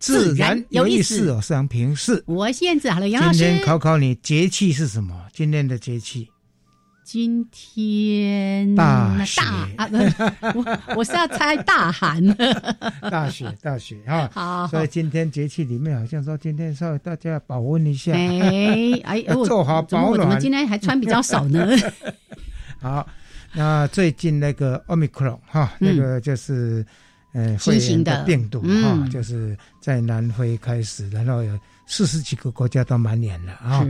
自然有意思，我是杨平是。我现在，好了，杨老师。今天考考你，节气是什么？今天的节气？今天大雪啊！我我是要猜大寒。大雪，大雪哈。好，所以今天节气里面好像说，今天稍微大家保温一下。哎哎，做好保暖。怎么今天还穿比较少呢？好，那最近那个奥密克戎哈，那个就是。呃，新型的病毒哈，就是在南非开始，然后有四十几个国家都蔓延了啊。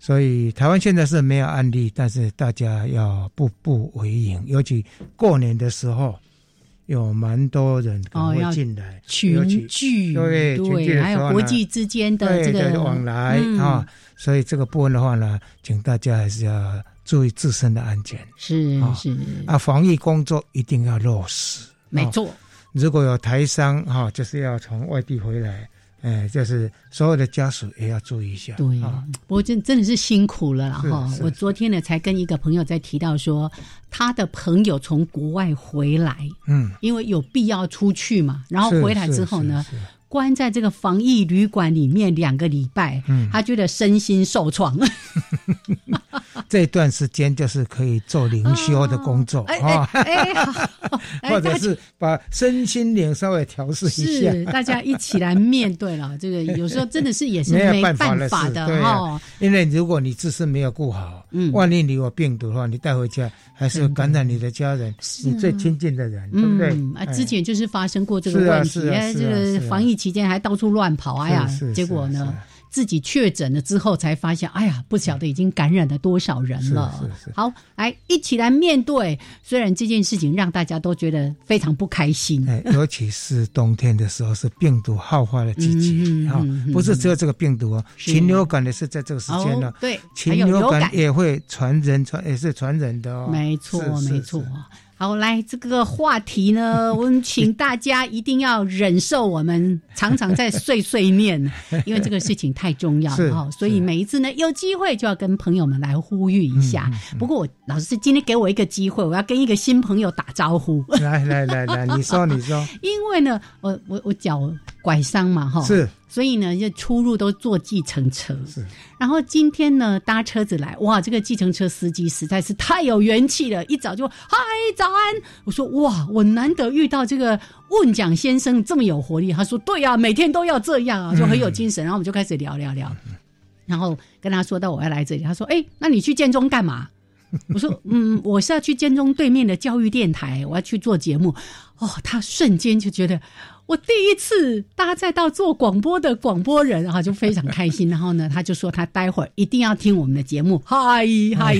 所以台湾现在是没有案例，但是大家要步步为营，尤其过年的时候，有蛮多人会进来群聚，对对，还有国际之间的这个往来啊。所以这个部分的话呢，请大家还是要注意自身的安全，是是啊，防疫工作一定要落实，没错。如果有台商哈，就是要从外地回来，哎，就是所有的家属也要注意一下。对，不过真真的是辛苦了哈。我昨天呢才跟一个朋友在提到说，他的朋友从国外回来，嗯，因为有必要出去嘛，然后回来之后呢。关在这个防疫旅馆里面两个礼拜，他觉得身心受创。这段时间就是可以做灵修的工作啊，或者是把身心灵稍微调试一下。是，大家一起来面对了 这个，有时候真的是也是没办法的哈。因为如果你自身没有顾好，嗯，万一你有病毒的话，你带回家还是感染你的家人，你最亲近的人，对不对？啊，之前就是发生过这个问题，哎，这个防疫。期间还到处乱跑，哎呀，结果呢，自己确诊了之后才发现，哎呀，不晓得已经感染了多少人了。好，来一起来面对。虽然这件事情让大家都觉得非常不开心，尤其是冬天的时候，是病毒好发的季节啊，不是只有这个病毒哦，禽流感也是在这个时间呢。对，禽流感也会传人，传也是传人的哦。没错，没错。好，来这个话题呢，我们请大家一定要忍受我们常常在碎碎念，因为这个事情太重要了，所以每一次呢，有机会就要跟朋友们来呼吁一下。不过我老师今天给我一个机会，我要跟一个新朋友打招呼。来来来来，你说 你说。因为呢，我我我脚拐伤嘛，哈。是。所以呢，就出入都坐计程车。是，然后今天呢，搭车子来，哇，这个计程车司机实在是太有元气了，一早就嗨早安。我说哇，我难得遇到这个问奖先生这么有活力。他说对呀，每天都要这样啊，就很有精神。然后我们就开始聊聊聊，然后跟他说到我要来这里，他说哎，那你去建中干嘛？我说嗯，我是要去建中对面的教育电台，我要去做节目。哦，他瞬间就觉得。我第一次搭载到做广播的广播人，然后就非常开心。然后呢，他就说他待会儿一定要听我们的节目。嗨嗨，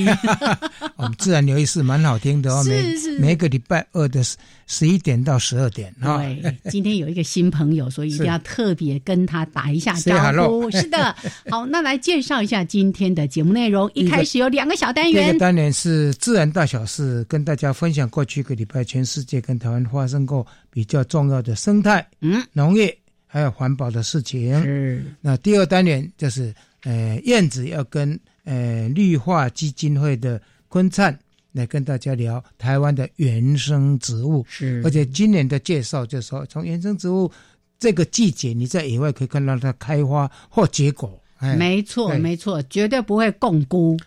我们自然流意是，蛮好听的哦。是是，每个礼拜二的十十一点到十二点。对，今天有一个新朋友，所以一定要特别跟他打一下招呼。是的，好，那来介绍一下今天的节目内容。一开始有两个小单元，第一个单元是自然大小事，跟大家分享过去一个礼拜全世界跟台湾发生过。比较重要的生态、嗯，农业还有环保的事情。是。那第二单元就是，呃，燕子要跟呃绿化基金会的坤灿来跟大家聊台湾的原生植物。是。而且今年的介绍就是说，从原生植物这个季节，你在野外可以看到它开花或结果。没错，没错，绝对不会共估。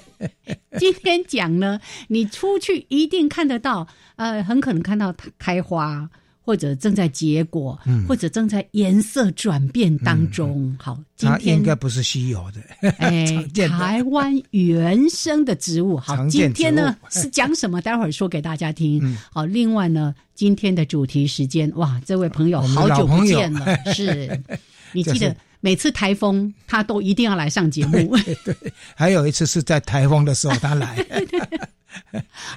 今天讲呢，你出去一定看得到，呃，很可能看到它开花。或者正在结果，或者正在颜色转变当中。好，今天应该不是稀有的，哎，台湾原生的植物。好，今天呢 是讲什么？待会儿说给大家听。好，另外呢，今天的主题时间，哇，这位朋友好久不见了，是。你记得每次台风他都一定要来上节目。对，还有一次是在台风的时候他来。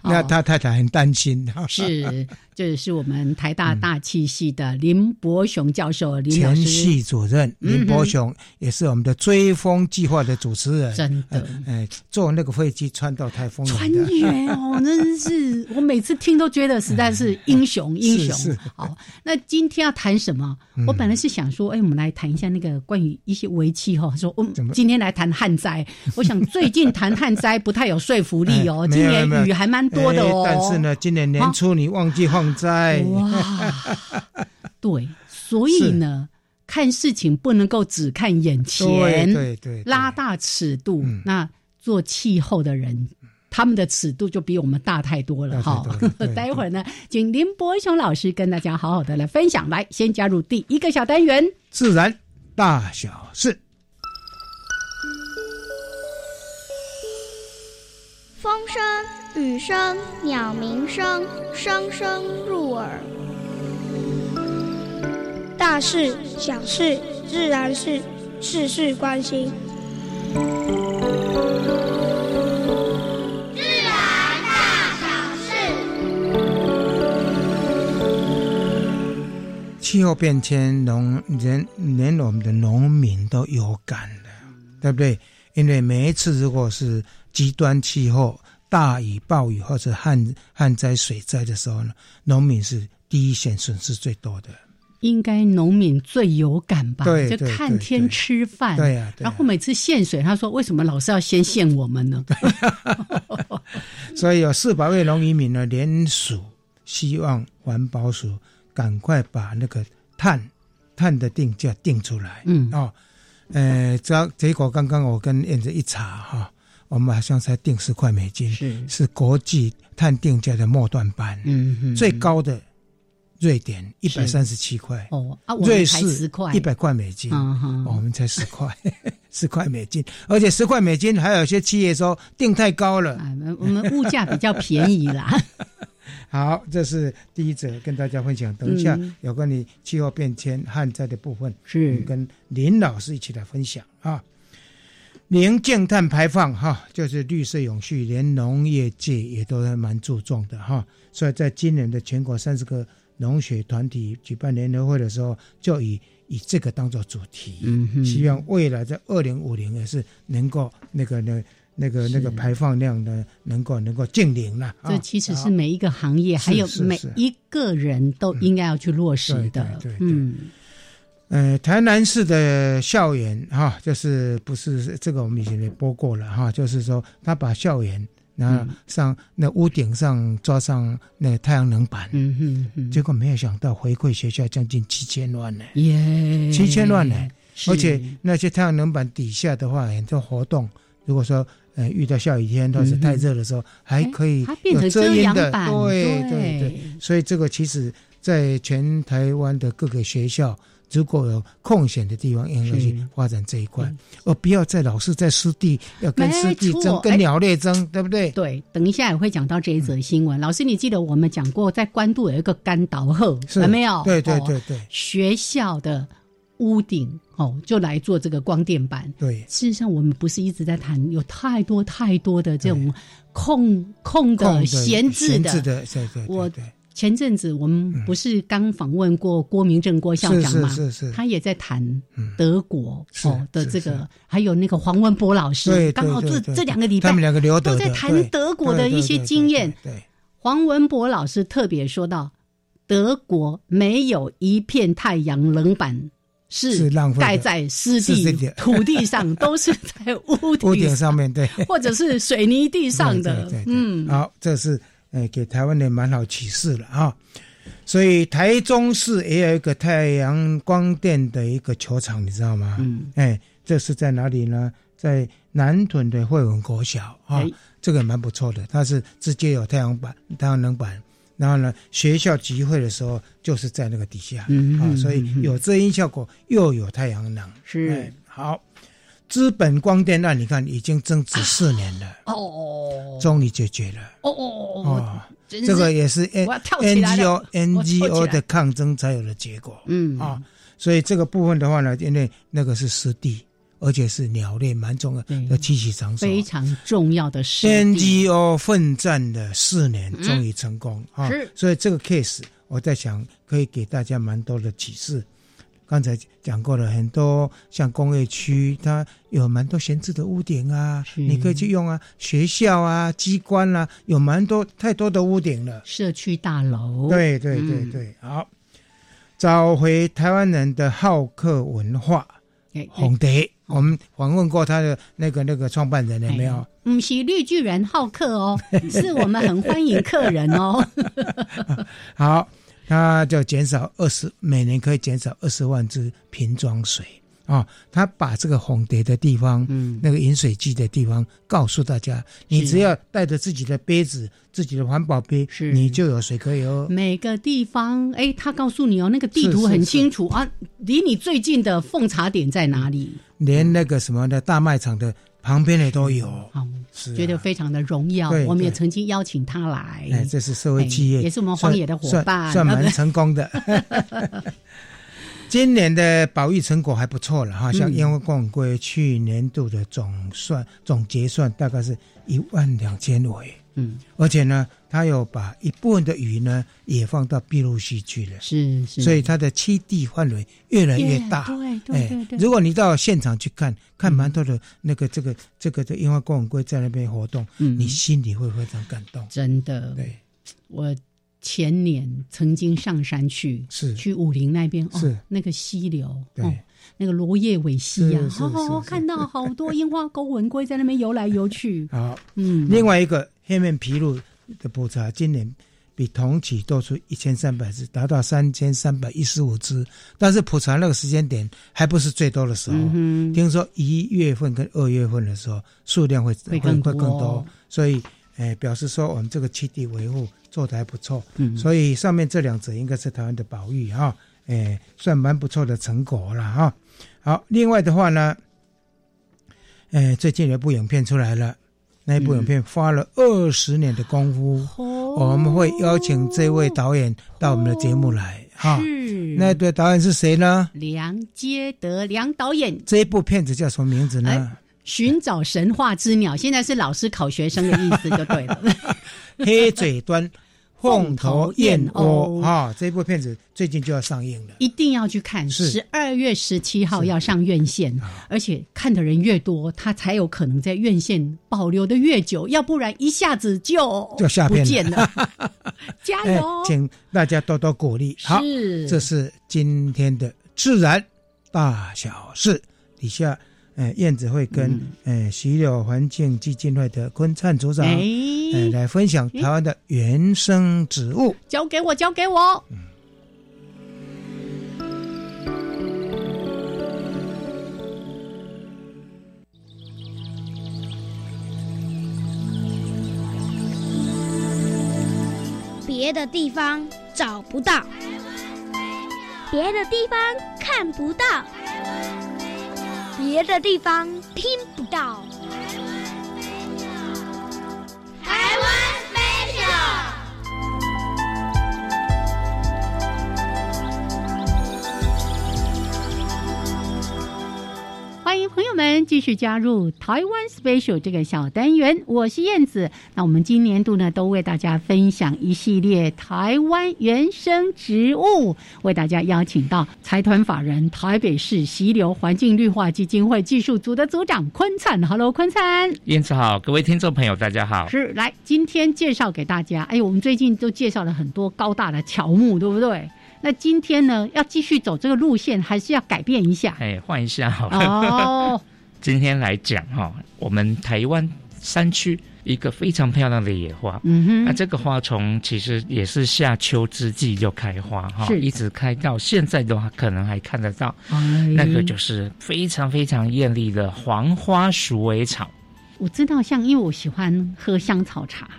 那他太太很担心，是，这是我们台大大气系的林伯雄教授，林前系主任林伯雄也是我们的追风计划的主持人，真的，哎，坐那个飞机穿到台风，穿越哦，真是，我每次听都觉得实在是 英雄英雄。好，那今天要谈什么？我本来是想说，哎，我们来谈一下那个关于一些围棋哈，说我们今天来谈旱灾。我想最近谈旱灾不太有说服力哦，今年。雨还蛮多的哦，但是呢，今年年初你忘记放灾。哇，对，所以呢，看事情不能够只看眼前，对对，拉大尺度。那做气候的人，他们的尺度就比我们大太多了哈。待会儿呢，请林伯雄老师跟大家好好的来分享。来，先加入第一个小单元：自然大小事。风声、雨声、鸟鸣声，声声入耳。大事、小事、自然事，事事关心。自然大小事。气候变迁，农人连我们的农民都有感的，对不对？因为每一次如果是极端气候、大雨、暴雨或者旱旱灾、水灾的时候呢，农民是第一线损失最多的。应该农民最有感吧？对，就看天吃饭。对呀。然后每次限水，他说：“为什么老是要先限我们呢？”所以有四百位农渔民呢联署，希望环保署赶快把那个碳碳的定价定出来。嗯哦。呃，这结果刚刚我跟燕子一查哈，我们好像才定十块美金，是。是国际碳定价的末端班，嗯嗯，最高的瑞典一百三十七块哦，啊，瑞士一百块美金，我们才十块，十块美金，而且十块美金还有些企业说定太高了，我们物价比较便宜啦。好，这是第一则跟大家分享。等一下有关于气候变迁旱灾的部分，是。跟林老师一起来分享啊。零净碳排放哈，就是绿色永续，连农业界也都还蛮注重的哈。所以在今年的全国三十个农学团体举办联合会的时候，就以以这个当做主题，嗯希望未来在二零五零也是能够那个呢。那个那个排放量呢，能够能够净零了。这其实是每一个行业，还有每一个人都应该要去落实的。对，嗯，呃，台南市的校园哈，就是不是这个我们以前也播过了哈，就是说他把校园那上那屋顶上装上那太阳能板，嗯哼，结果没有想到回馈学校将近七千万呢，耶，七千万呢，而且那些太阳能板底下的话很多活动，如果说。呃，遇到下雨天或是太热的时候，还可以有遮阴的，对对。对。所以这个其实，在全台湾的各个学校，如果有空闲的地方，应该去发展这一块，而不要再老是在湿地要跟湿地争，跟鸟类争，对不对？对，等一下也会讲到这一则新闻。老师，你记得我们讲过，在关渡有一个干岛后，有没有？对对对对，学校的。屋顶哦，就来做这个光电板。对，事实上我们不是一直在谈，有太多太多的这种空空的闲置的。对对我前阵子我们不是刚访问过郭明正郭校长嘛？是是是，他也在谈德国哦的这个，还有那个黄文博老师，刚好这这两个礼拜他们两个留都在谈德国的一些经验。对，黄文博老师特别说到，德国没有一片太阳能板。是盖在湿地土地上，都是在屋顶 屋顶上面对，或者是水泥地上的。嗯，好，这是呃给台湾人蛮好启示了啊。所以台中市也有一个太阳光电的一个球场，你知道吗？嗯，哎，这是在哪里呢？在南屯的惠文国小啊，这个蛮不错的，它是直接有太阳板、太阳能板。然后呢，学校集会的时候就是在那个底下嗯啊，所以有遮阴效果，又有太阳能。是好，资本光电案你看已经增值四年了哦，终于解决了哦哦哦，这个也是 N N G O N G O 的抗争才有的结果。嗯啊，所以这个部分的话呢，因为那个是湿地。而且是鸟类蛮重要的栖息场所，非常重要的事。NGO 奋战了四年，终于成功啊！所以这个 case 我在想，可以给大家蛮多的启示。刚才讲过了，很多像工业区，它有蛮多闲置的屋顶啊，你可以去用啊。学校啊，机关啊，有蛮多太多的屋顶了。社区大楼，对对对对，好，找回台湾人的好客文化。红蝶，我们访问过他的那个那个创办人有没有？不是绿巨人好客哦，是我们很欢迎客人哦。好，他就减少二十，每年可以减少二十万只瓶装水。啊，他把这个红蝶的地方，嗯，那个饮水机的地方，告诉大家，你只要带着自己的杯子，自己的环保杯，是，你就有水可以喝。每个地方，哎，他告诉你哦，那个地图很清楚啊，离你最近的奉茶点在哪里？连那个什么的大卖场的旁边的都有，是，觉得非常的荣耀。我们也曾经邀请他来，哎，这是社会企业，也是我们荒野的伙伴，算蛮成功的。今年的保育成果还不错了哈，像烟花共龟去年度的总算总结算大概是一万两千尾，嗯，而且呢，他有把一部分的鱼呢也放到碧露溪去了，是是，所以它的栖地范围越来越大，对对对对。如果你到现场去看看馒头的那个这个这个的樱花公文龟在那边活动，嗯，你心里会非常感动，真的，对，我。前年曾经上山去，是。去武陵那边，哦那个溪流，对，那个罗叶尾溪啊，哦，看到好多樱花钩纹龟在那边游来游去。好，嗯，另外一个黑面琵鹭的捕查，今年比同期多出一千三百只，达到三千三百一十五只。但是捕查那个时间点还不是最多的时候，听说一月份跟二月份的时候数量会会更会更多，所以，哎，表示说我们这个栖地维护。做的还不错，嗯，所以上面这两者应该是台湾的保育哈，哎，算蛮不错的成果了哈。好，另外的话呢，哎，最近有一部影片出来了，那一部影片花了二十年的功夫，我们会邀请这位导演到我们的节目来哈。那对导演是谁呢？梁杰德梁导演。这一部片子叫什么名字呢？寻找神话之鸟，现在是老师考学生的意思就对了。黑嘴端凤头燕鸥啊，这部片子最近就要上映了，一定要去看。十二月十七号要上院线，而且看的人越多，他才有可能在院线保留的越久，要不然一下子就就下片了。加油，请大家多多鼓励。好，这是今天的自然大小事底下。哎，燕子会跟哎溪流环境基金会的昆灿组长哎来分享台湾的原生植物。交给我，交给我。别的地方找不到，别的地方看不到。别的地方听不到。欢迎朋友们继续加入台湾 Special 这个小单元，我是燕子。那我们今年度呢，都为大家分享一系列台湾原生植物，为大家邀请到财团法人台北市溪流环境绿化基金会技术组的组长坤灿。Hello，坤灿，燕子好，各位听众朋友大家好。是，来今天介绍给大家。哎，我们最近都介绍了很多高大的乔木，对不对？那今天呢，要继续走这个路线，还是要改变一下？哎，换一下好了。哦，今天来讲哈，我们台湾山区一个非常漂亮的野花。嗯哼，那这个花从其实也是夏秋之际就开花哈，是一直开到现在的话，可能还看得到。哎那个就是非常非常艳丽的黄花鼠尾草。我知道，像因为我喜欢喝香草茶，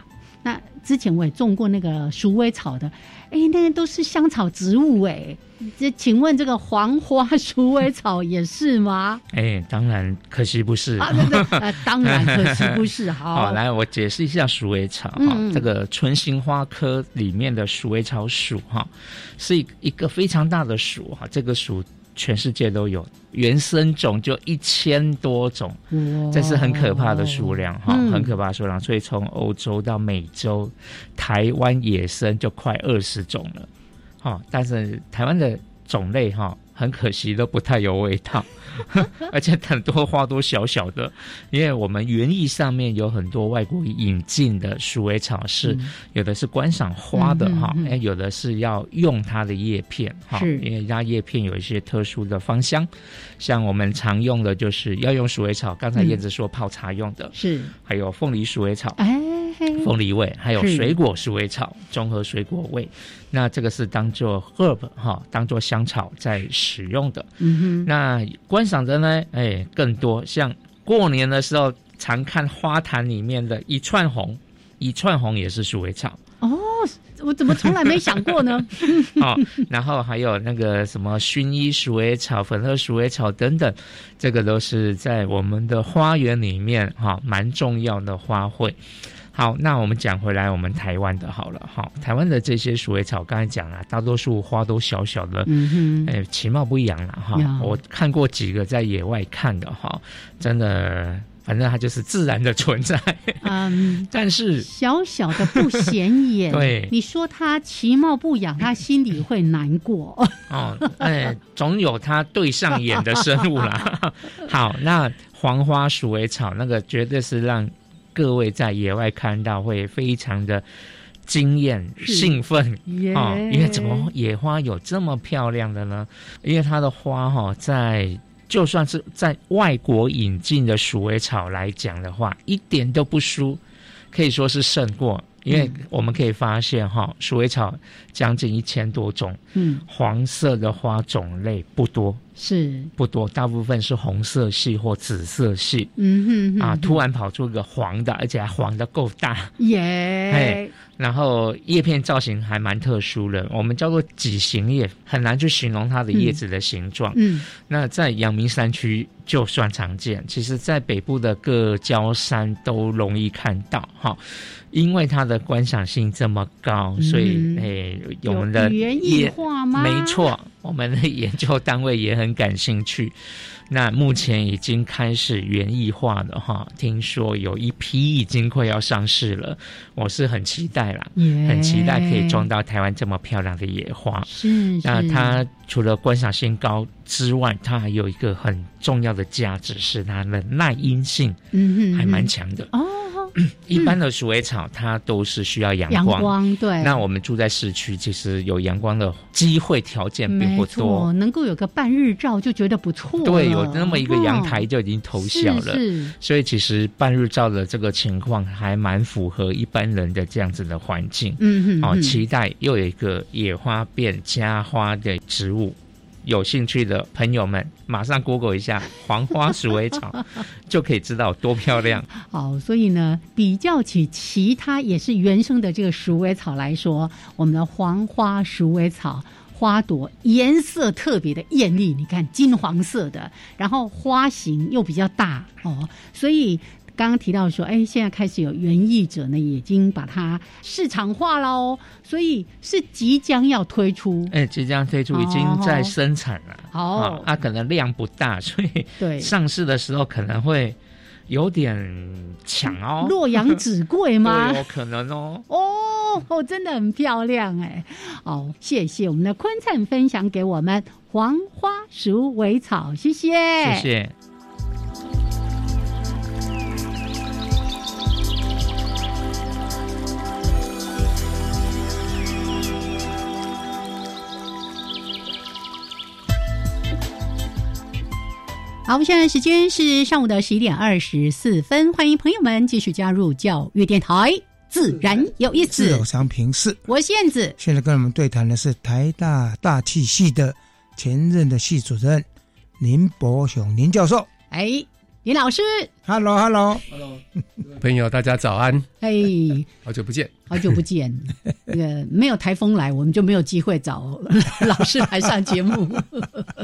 那之前我也种过那个鼠尾草的，哎，那个都是香草植物哎。这请问这个黄花鼠尾草也是吗？哎，当然可惜不是。啊，对对，呃，当然可惜不是。好，好，来我解释一下鼠尾草哈，嗯这个唇形花科里面的鼠尾草属哈，是一一个非常大的属哈，这个属全世界都有，原生种就一千多种，哇这是很可怕的数量哈，嗯很可怕的数量。所以从欧洲到美洲，台湾野生就快二十种了，哈。但是台湾的种类哈，很可惜都不太有味道，而且很多花都小小的，因为我们园艺上面有很多外国引进的鼠尾草是，有的是观赏花的哈，哎、有的是要用它的叶片哈，因为它叶片有一些特殊的芳香，像我们常用的就是要用鼠尾草，刚才嗯燕子说泡茶用的，是，还有凤梨鼠尾草。哎，凤梨味，还有水果鼠尾草，综合水果味。那这个是当做 herb 哈，当做香草在使用的。嗯那观赏的呢，哎，更多像过年的时候常看花坛里面的一串红，一串红也是鼠尾草，哦，我怎么从来没想过呢？哦。然后还有那个什么薰衣鼠尾草、粉色鼠尾草等等，这个都是在我们的花园里面哈蛮重要的花卉。好，那我们讲回来，我们台湾的好了哈。台湾的这些鼠尾草，刚才讲了，大多数花都小小的，嗯哼，哎，其貌不扬了哈。我看过几个在野外看的哈，真的，反正它就是自然的存在。嗯。但是，小小的不显眼，对你说它其貌不扬，它心里会难过。哦，哎，总有它对上眼的生物啦。好，那黄花鼠尾草那个绝对是让各位在野外看到会非常的惊艳、兴奋啊哦，因为怎么野花有这么漂亮的呢？因为它的花哈、在就算是在外国引进的鼠尾草来讲的话，一点都不输，可以说是胜过。因为我们可以发现哈、鼠尾草将近一千多种，嗯，黄色的花种类不多。是，不多，大部分是红色系或紫色系。嗯哼哼啊，突然跑出一个黄的，而且还黄的够大，耶。哎，然后叶片造型还蛮特殊的，我们叫做几形叶，很难去形容它的叶子的形状。嗯，那在阳明山区就算常见，其实在北部的各郊山都容易看到哈，因为它的观赏性这么高，所以嗯诶、我们的有园艺业化吗？没，错，我们的研究单位也很感兴趣。那目前已经开始园艺化的哈，听说有一批已经快要上市了，我是很期待啦，耶很期待可以种到台湾这么漂亮的野花。是，那它除了观赏性高之外，它还有一个很重要的价值是它的耐阴性嗯哼还蛮强的。哦，一般的鼠尾草它都是需要阳阳光。对，那我们住在市区，其实有阳光的机会条件并不多，。能够有个半日照就觉得不错。对，有那么一个阳台哦就已经偷笑了。是是所以其实半日照的这个情况还蛮符合一般人的这样子的环境。嗯，嗯哼哼期待又有一个野花变家花的植物。有兴趣的朋友们，马上 Google 一下黄花鼠尾草，就可以知道多漂亮。好，所以呢，比较起其他也是原生的这个鼠尾草来说，我们的黄花鼠尾草花朵颜色特别的艳丽，你看金黄色的，然后花型又比较大哦，所以。刚刚提到说，哎，现在开始有园艺者呢，已经把它市场化了哦，所以是即将要推出。哎，即将推出，已经在生产了。哦啊，它可能量不大，所以对，上市的时候可能会有点抢哦。洛阳纸贵吗对？有可能哦。哦哦，真的很漂亮哎！哦，谢谢我们的坤灿分享给我们黄花鼠尾草，谢谢，谢谢。好，我们现在时间是上午的十一点二十四分，欢迎朋友们继续加入教育电台，自然有意思。自有常平事，我是燕子。现在跟我们对谈的是台大大气系的前任的系主任林伯雄林教授。哎。林老师，Hello，Hello，Hello，朋友，大家早安。哎，好久不见，好久不见。那个没有台风来，我们就没有机会找老师来上节目。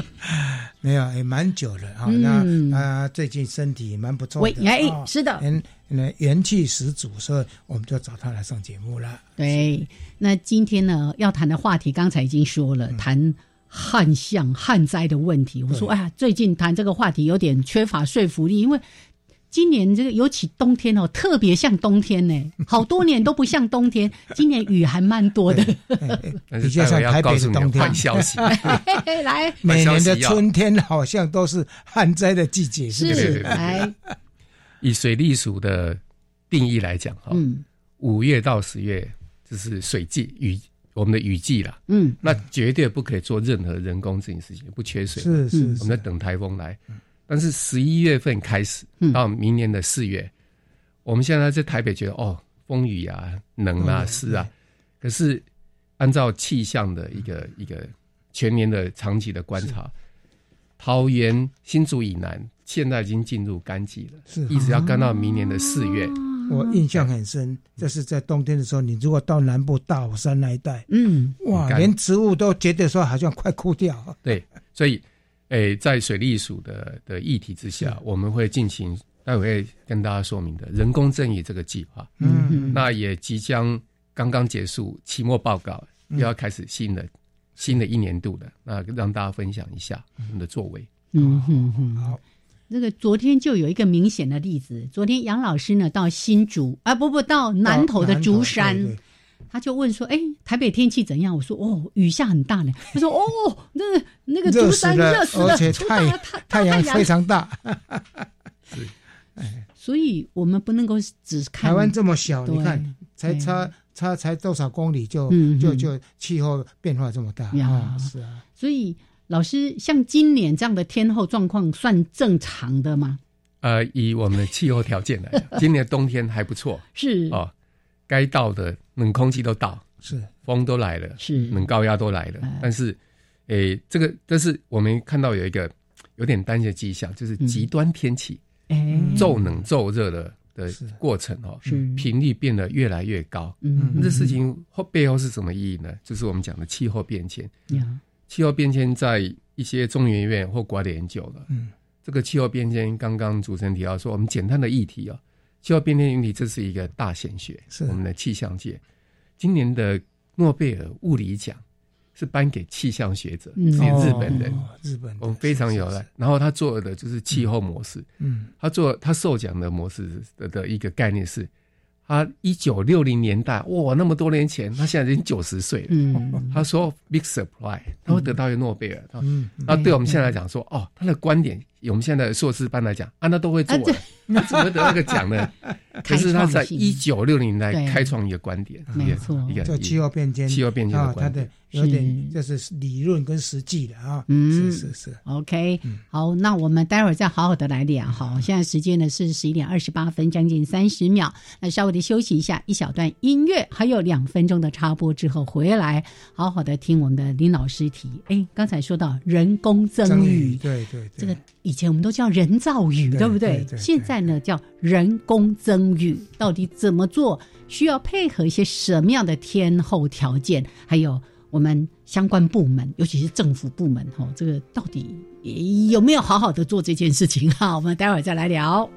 没有，也蛮久了啊。那啊，最近身体蛮不错的，哎，是的，嗯，元气十足，所以我们就找他来上节目了。对，那今天呢，要谈的话题，刚才已经说了，谈。旱象、旱灾的问题，我说，哎呀，最近谈这个话题有点缺乏说服力，因为今年这个尤其冬天哦，特别像冬天呢，好多年都不像冬天，今年雨还蛮多的，比较像台北的冬天。消息来，每年的春天好像都是旱灾的季节，是不是？来，以水利署的定义来讲，哈，嗯，五月到十月就是水季雨。我们的雨季了，嗯，那绝对不可以做任何人工这件事情，不缺水，是是，我们在等台风来。但是十一月份开始到明年的四月，我们现在在台北觉得哦，风雨啊，冷啊，湿啊。可是按照气象的一个一个全年的长期的观察，桃园新竹以南现在已经进入干季了，是。一直要干到明年的四月。我印象很深，就是在冬天的时候，你如果到南部大武山那一带，嗯，哇，连植物都觉得说好像快枯掉。对，所以，诶，在水利署的的议题之下，我们会进行待会会跟大家说明的人工赠雨这个计划。嗯，那也即将刚刚结束期末报告，又要开始新的新的一年度了，那让大家分享一下我们的作为。嗯哼哼，好。那个昨天就有一个明显的例子，昨天杨老师呢到新竹啊不不到南投的竹山，他就问说：“哎，台北天气怎样？”我说：“哦，雨下很大呢。”他说：“哦，那那个竹山热死了，而且太 太阳非常大。”哎，所以我们不能够只看台湾这么小，你看才差差才多少公里就就就气候变化这么大啊！是啊，所以。老师，像今年这样的天候状况算正常的吗？呃，以我们的气候条件来讲，今年冬天还不错。是哦，该到的冷空气都到，是风都来了，是冷高压都来了。但是，诶，这个但是我们看到有一个有点担心的迹象，就是极端天气，骤冷骤热的的过程哦，频率变得越来越高。嗯，这事情后背后是什么意义呢？就是我们讲的气候变迁。气候变迁在一些中研院或国外的研究了。嗯，这个气候变迁刚刚主持人提到说，我们简单的议题啊，气候变迁议题这是一个大显学，是。我们的气象界。今年的诺贝尔物理奖是颁给气象学者，是日本人，日本我们非常有了。然后他做的就是气候模式，嗯，他做他授奖的模式的的一个概念是。他一九六零年代，哇，那么多年前，他现在已经九十岁了。嗯，他说 big surprise，他会得到一个诺贝尔。嗯，那对我们现在来讲说，哦，他的观点，我们现在的硕士班来讲，啊，那都会做。那怎么得那个奖呢？可是他在一九六零年代开创一个观点，没错，一个叫气候变迁，气候变迁的观点，有点就是理论跟实际的啊。嗯，是是是。OK，好，那我们待会儿再好好的来聊。哈，现在时间呢是十一点二十八分，将近三十秒。那稍微的休息一下，一小段音乐，还有两分钟的插播之后回来，好好的听我们的林老师提。哎，刚才说到人工增雨，对对对，这个以前我们都叫人造雨，对不对？现在呢叫人工增雨，到底怎么做？需要配合一些什么样的天候条件？还有我们相关部门，尤其是政府部门，哈，这个到底有没有好好的做这件事情？哈，我们待会儿再来聊。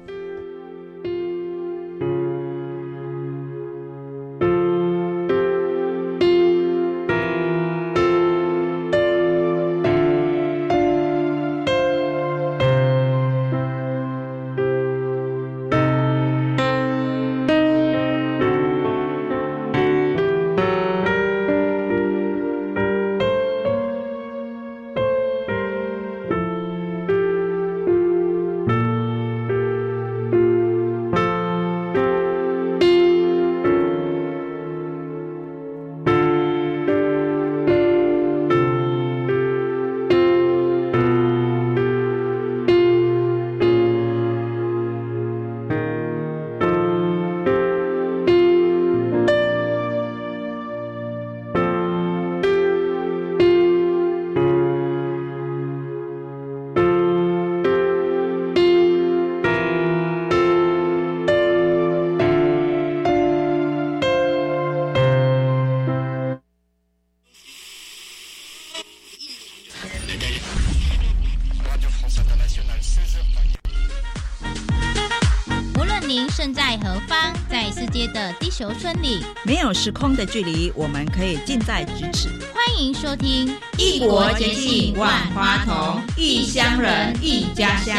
界的地球村里，没有时空的距离，我们可以近在咫尺。欢迎收听《异国接近万花筒》，异乡人，异家乡，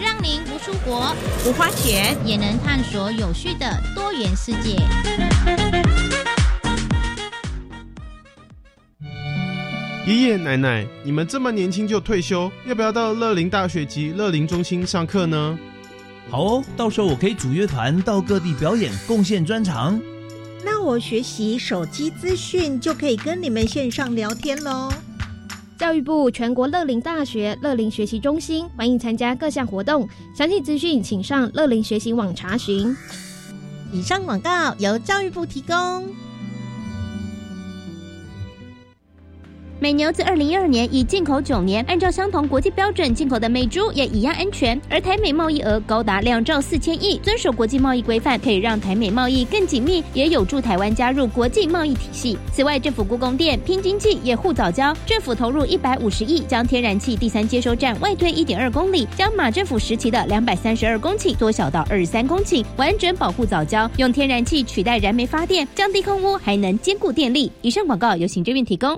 让您不出国不花钱，也能探索有趣的多元世界。爷爷奶奶，你们这么年轻就退休，要不要到乐龄大学及乐龄中心上课呢？好哦，到时候我可以组乐团到各地表演，贡献专长。那我学习手机资讯就可以跟你们线上聊天喽。教育部全国乐龄大学乐龄学习中心欢迎参加各项活动，详细资讯请上乐龄学习网查询。以上广告由教育部提供。美牛自二零一二年已进口九年，按照相同国际标准进口的美猪也一样安全。而台美贸易额高达两兆四千亿，遵守国际贸易规范，可以让台美贸易更紧密，也有助台湾加入国际贸易体系。此外，政府故宫店、拼经济也护早交，政府投入一百五十亿，将天然气第三接收站外推一点二公里，将马政府时期的两百三十二公顷缩小到二十三公顷，完整保护早交，用天然气取代燃煤发电，降低空污，还能兼顾电力。以上广告由行政院提供。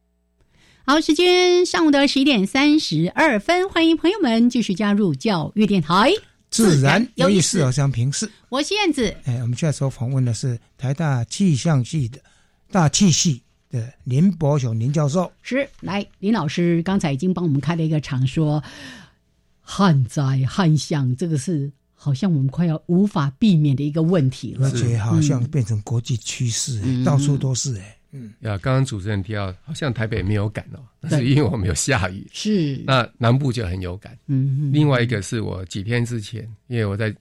好，时间上午的十一点三十二分，欢迎朋友们继续加入教育电台，自然有意思，好像平视。我是燕子。哎，我们现在所访问的是台大气象系的大气系的林伯雄林教授。是，来林老师刚才已经帮我们开了一个场，说旱灾旱象，这个是好像我们快要无法避免的一个问题了，而且好像变成国际趋势，到处都是哎。嗯，呀，刚刚主持人提到，好像台北没有感哦，那是因为我们有下雨。是，那南部就很有感。嗯，另外一个是我几天之前，因为我在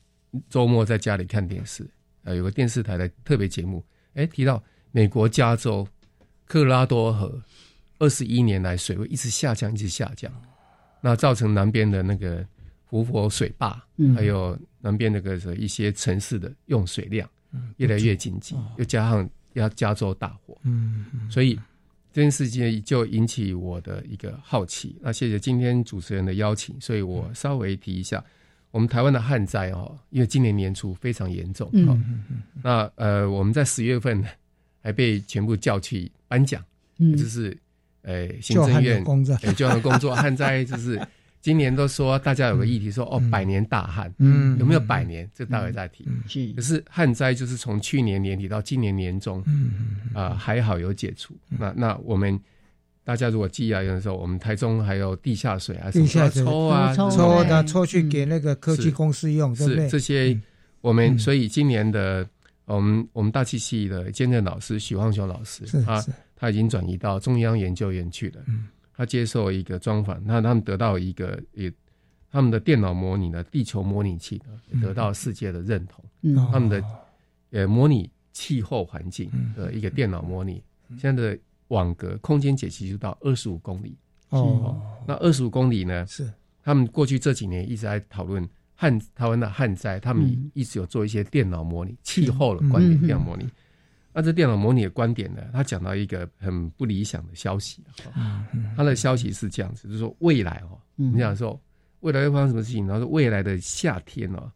周末在家里看电视，呃，有个电视台的特别节目，哎，提到美国加州科罗拉多河二十一年来水位一直下降，一直下降，那造成南边的那个湖泊水坝，还有南边那个一些城市的用水量越来越紧急，又加上。要加州大火，嗯，所以这件事情就引起我的一个好奇。那谢谢今天主持人的邀请，所以我稍微提一下我们台湾的旱灾哦，因为今年年初非常严重，嗯嗯那呃，我们在十月份还被全部叫去颁奖，嗯，就是呃行政院工作，就要工作旱灾就是。今年都说大家有个议题说哦百年大旱，嗯，有没有百年？这待会再提。是，可是旱灾就是从去年年底到今年年中，嗯嗯啊还好有解除。那那我们大家如果记啊，有的时候我们台中还有地下水啊，地下抽啊抽的抽去给那个科技公司用，对不对？这些我们所以今年的我们我们大气系的兼任老师许望雄老师，他他已经转移到中央研究院去了。嗯。他接受一个专访，那他们得到一个也，他们的电脑模拟的地球模拟器呢，得到世界的认同。嗯，他们的呃模拟气候环境的一个电脑模拟，现在的网格空间解析就到二十五公里。哦，那二十五公里呢？是。他们过去这几年一直在讨论旱台湾的旱灾，他们一直有做一些电脑模拟气候的观点电脑模拟。那这电脑模拟的观点呢？他讲到一个很不理想的消息他的消息是这样子，就是说未来哦，你想说未来会发生什么事情？然后说未来的夏天哦，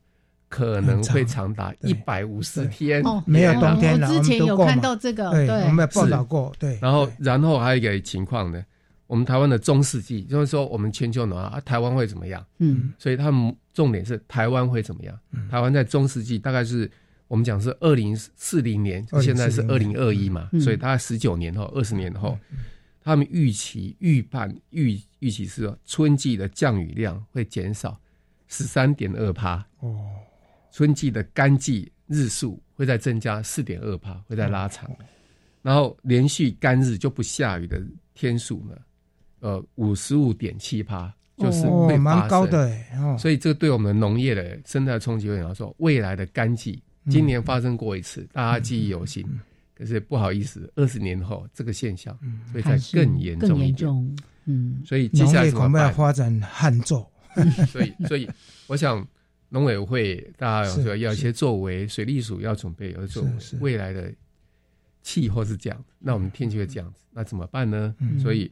可能会长达一百五十天，没有冬天了。之前有看到这个，对，我们报道过。对，然后然后还有一个情况呢，我们台湾的中世纪，就是说我们全球暖化，台湾会怎么样？嗯，所以他们重点是台湾会怎么样？台湾在中世纪大概是。我们讲是二零四零年，现在是二零二一嘛，所以大概十九年后、二十年后，他们预期、预判、预预期是说，春季的降雨量会减少十三点二帕哦，春季的干季日数会再增加四点二帕，会再拉长，然后连续干日就不下雨的天数呢，呃，五十五点七帕就是会蛮高的，所以这个对我们农业的生态冲击会来说，未来的干季今年发生过一次，大家记忆犹新。可是不好意思，二十年后这个现象会再更严重一点。嗯，所以接下来恐怕要发展旱作。所以，所以我想农委会大家说要一些作为，水利署要准备有作为。未来的气候是这样，那我们天气会这样子，那怎么办呢？所以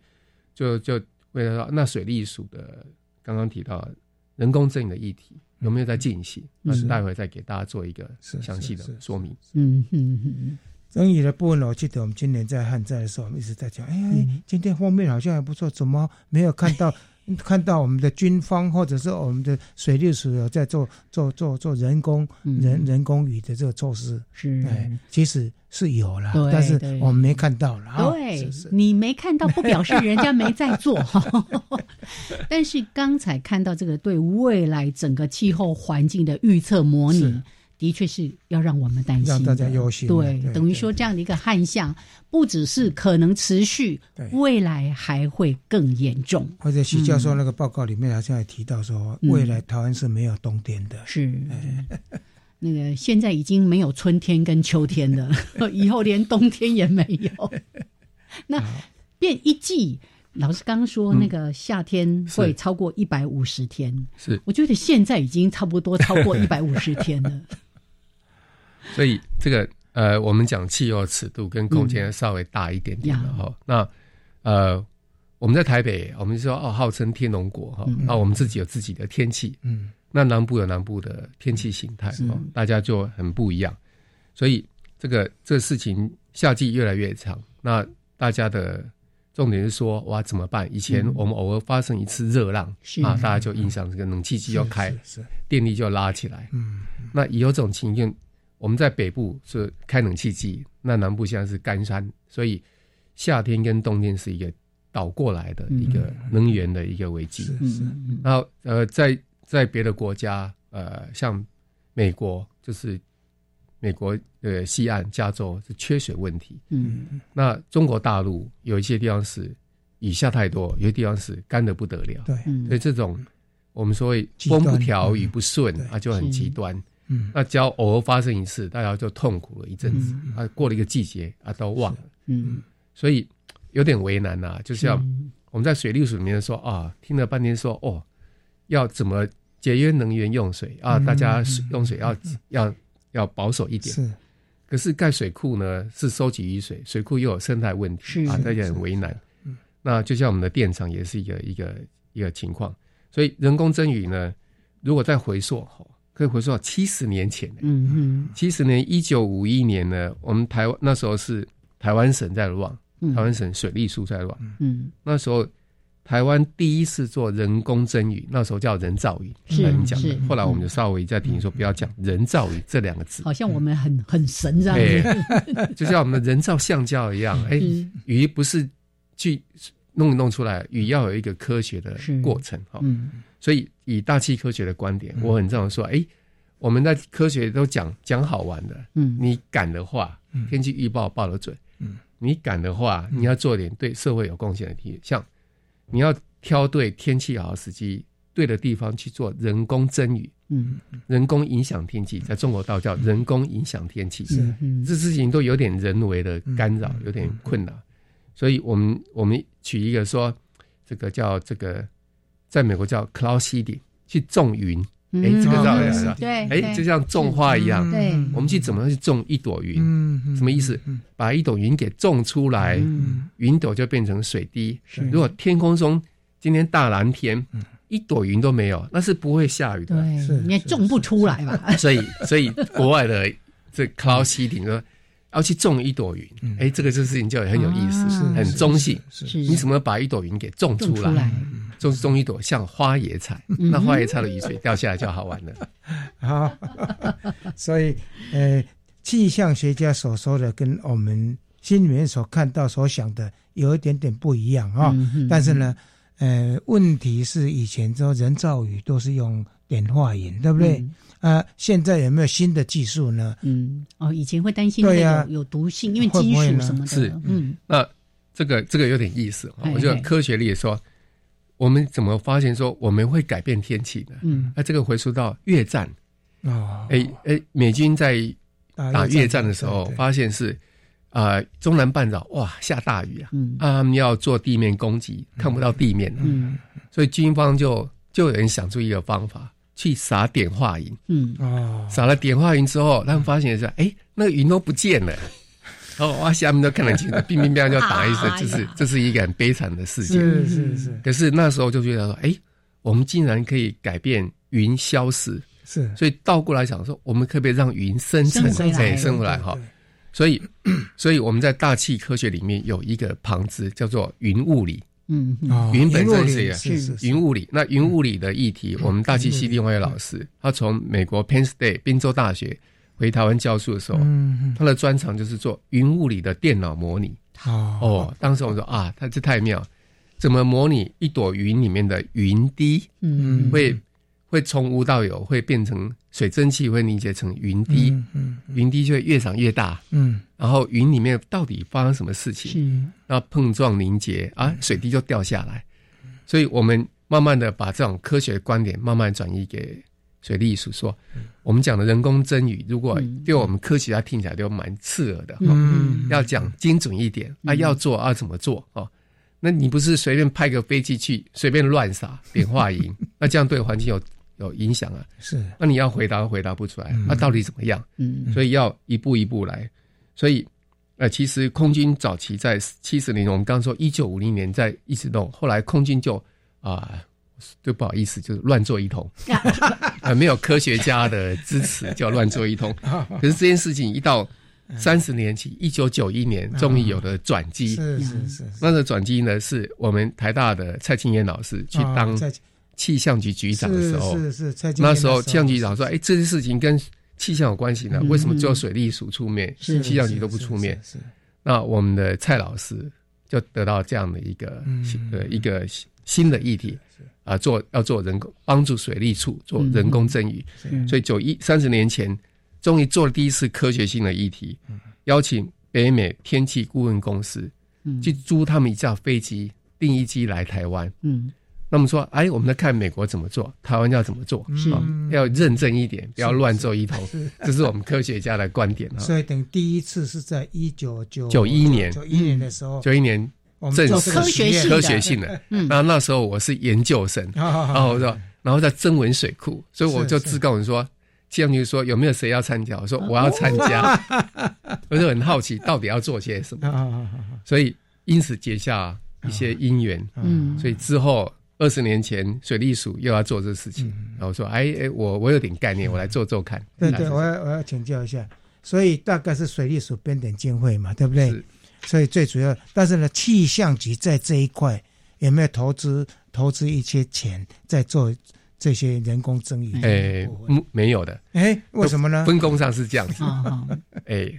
就就为了说，那水利署的刚刚提到人工增的议题有没有在进行？那待会再给大家做一个详细的说明。嗯嗯嗯。争议的部分，我记得我们今年在旱灾的时候，我们一直在讲，哎，今天封面好像还不错，怎么没有看到看到我们的军方或者是我们的水利署有在做做做做人工人人工雨的这个措施？是，哎，其实是有了，但是我们没看到了。对，你没看到不表示人家没在做。但是刚才看到这个对未来整个气候环境的预测模拟。的确是要让我们担心，让大家忧心。对，等于说这样的一个旱象，不只是可能持续，未来还会更严重。或者徐教授那个报告里面好像也提到说，未来台湾是没有冬天的。是，那个现在已经没有春天跟秋天了，以后连冬天也没有。那变一季，老师刚刚说那个夏天会超过一百五十天，是，我觉得现在已经差不多超过一百五十天了。所以这个呃，我们讲气候尺度跟空间稍微大一点点的哈。那呃，我们在台北，我们说哦，号称天龙国哈，那我们自己有自己的天气，嗯，那南部有南部的天气形态，大家就很不一样。所以这个这个事情，夏季越来越长，那大家的重点是说哇怎么办？以前我们偶尔发生一次热浪啊，大家就印象这个冷气机要开，是电力就拉起来，嗯，那以后这种情境。我们在北部是开冷气机，那南部现在是干山，所以夏天跟冬天是一个倒过来的一个能源的一个危机。然后呃，在在别的国家，呃，像美国就是美国呃西岸加州是缺水问题。嗯，那中国大陆有一些地方是雨下太多，有些地方是干的不得了。对，所以这种我们所谓风不调雨不顺啊，就很极端。嗯，那只要偶尔发生一次，大家就痛苦了一阵子啊，过了一个季节啊，都忘了。嗯，所以有点为难呐。就像我们在水利署里面说啊，听了半天说哦，要怎么节约能源用水啊？大家用水要要要保守一点。是，可是盖水库呢是收集雨水，水库又有生态问题啊，大家很为难。那就像我们的电厂也是一个一个一个情况，所以人工增雨呢，如果再回溯可以回溯到七十年前，嗯嗯，七十年一九五一年呢，我们台湾那时候是台湾省在乱，台湾省水利署在乱，嗯，那时候台湾第一次做人工增雨，那时候叫人造雨，是你讲的。后来我们就稍微再提说不要讲人造雨这两个字，好像我们很很神这样。子，就像我们人造橡胶一样，哎，雨不是去弄弄出来，雨要有一个科学的过程，哈，嗯。所以，以大气科学的观点，我很这样说：，哎，我们在科学都讲讲好玩的，嗯，你敢的话，天气预报报的准，嗯，你敢的话，你要做点对社会有贡献的题，像你要挑对天气好的时机，对的地方去做人工增雨，嗯，人工影响天气，在中国道叫人工影响天气，是，这事情都有点人为的干扰，有点困难，所以我们我们取一个说，这个叫这个。在美国叫 cloud seeding，去种云，哎，这个道理是对，哎，就像种花一样，对，我们去怎么去种一朵云？什么意思？把一朵云给种出来，云朵就变成水滴。如果天空中今天大蓝天，一朵云都没有，那是不会下雨的，对，你也种不出来吧？所以，所以国外的这 cloud seeding 说要去种一朵云，哎，这个这事情就很有意思，很中性。是，你怎么把一朵云给种出来？种种一朵像花野菜，那花野菜的雨水掉下来就好玩了。好，所以呃，气象学家所说的跟我们心里面所看到、所想的有一点点不一样啊。但是呢，呃，问题是以前说人造雨都是用碘化银，对不对？啊，现在有没有新的技术呢？嗯，哦，以前会担心对有有毒性，因为金属什么的。是，嗯，那这个这个有点意思，我觉得科学里说。我们怎么发现说我们会改变天气呢？嗯，那这个回溯到越战。哦，哎哎，美军在打越战的时候，发现是啊，中南半岛哇下大雨啊，嗯，他们要做地面攻击，看不到地面，嗯，所以军方就就有人想出一个方法，去撒碘化云，嗯。哦，撒了碘化云之后，他们发现是哎，那个云都不见了。哦，哇！下面都看得清楚，乒乒乓乓就打一声，这是这是一个很悲惨的事情。是是是。可是那时候就觉得说，哎，我们竟然可以改变云消失。是。所以倒过来想说，我们可不可以让云生成？哎，生出来哈。所以，所以我们在大气科学里面有一个旁支叫做云物理。嗯。云本身是一个云物理。那云物理的议题，我们大气系另外一位老师，他从美国 Penn State 宾州大学。回台湾教书的时候，他的专长就是做云物理的电脑模拟。哦，当时我说啊，他这太妙，怎么模拟一朵云里面的云滴？嗯，会会从无到有，会变成水蒸气，会凝结成云滴。嗯，云滴就会越长越大。嗯，然后云里面到底发生什么事情？那碰撞凝结啊，水滴就掉下来。所以我们慢慢的把这种科学观点慢慢转移给。水利署说：“我们讲的人工增雨，如果对我们科学家听起来都蛮刺耳的。嗯，要讲精准一点，啊，要做啊，怎么做哦？那你不是随便派个飞机去随便乱撒碘化银，那这样对环境有有影响啊？是，那你要回答回答不出来，那到底怎么样？嗯，所以要一步一步来。所以，呃，其实空军早期在七十年，我们刚说一九五零年在一直弄，后来空军就啊。”就不好意思，就是乱做一通，呃，没有科学家的支持，叫乱做一通。可是这件事情一到三十年起，一九九一年终于有了转机。是是是。那个转机呢，是我们台大的蔡清燕老师去当气象局局长的时候。是是蔡那时候气象局长说：“哎，这件事情跟气象有关系呢？为什么只有水利署出面，气象局都不出面？”是。那我们的蔡老师就得到这样的一个呃一个新的议题。啊，做要做人工帮助水利处做人工增雨，所以九一三十年前，终于做了第一次科学性的议题，邀请北美天气顾问公司去租他们一架飞机定一机来台湾。嗯，那么说，哎，我们在看美国怎么做，台湾要怎么做？是要认真一点，不要乱做一通。这是我们科学家的观点啊。所以，等第一次是在一九九九一年九一年的时候，九一年。正式科学性科学性的，嗯。那那时候我是研究生，然后说，然后在增文水库，所以我就自告人说，气象局说有没有谁要参加？我说我要参加，我就很好奇到底要做些什么，所以因此结下一些因缘，嗯，所以之后二十年前水利署又要做这事情，然后说，哎哎，我我有点概念，我来做做看。对对，我要我要请教一下，所以大概是水利署编点经费嘛，对不对？所以最主要，但是呢，气象局在这一块有没有投资投资一些钱在做这些人工增雨？哎，没有的。哎，为什么呢？分工上是这样子。哎，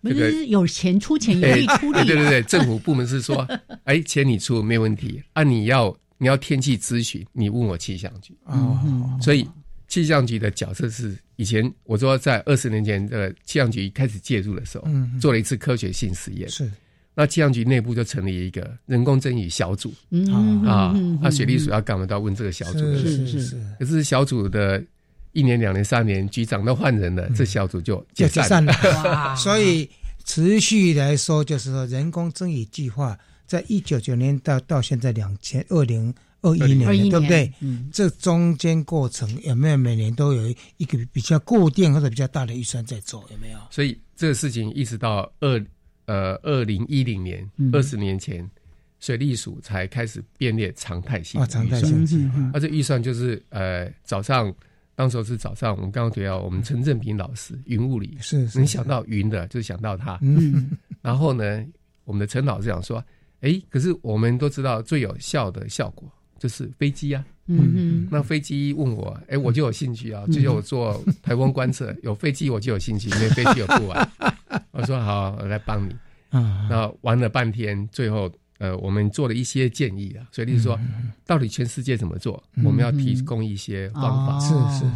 不是有钱出钱，有力出力。对对对，政府部门是说，哎，钱你出没问题啊，你要你要天气咨询，你问我气象局。哦，所以。气象局的角色是以前我说在二十年前的气象局开始介入的时候，做了一次科学性实验。是，那气象局内部就成立一个人工增雨小组。嗯。啊，那水利署要干嘛都要问这个小组的事。是是是。可是。小组的一年、两年、三年，局长都换人了，这小组就解散了。所以持续来说，就是。说人工增雨计划，在一九九年到到现在两千二零。二一年，对不对？嗯，这中间过程有没有每年都有一个比较固定或者比较大的预算在做？有没有？所以这个事情一直到二呃二零一零年，二十年前，水利署才开始编列常态性啊常态性。而这预算就是呃早上，当时是早上，我们刚刚提到我们陈正平老师云物理是能想到云的，就想到他。嗯，然后呢，我们的陈老师讲说，哎，可是我们都知道最有效的效果。就是飞机啊，嗯嗯，那飞机问我，哎，我就有兴趣啊，就叫我做台风观测，有飞机我就有兴趣，因为飞机有不完。我说好，我来帮你。啊，那玩了半天，最后呃，我们做了一些建议啊，所以例如说，到底全世界怎么做，我们要提供一些方法，是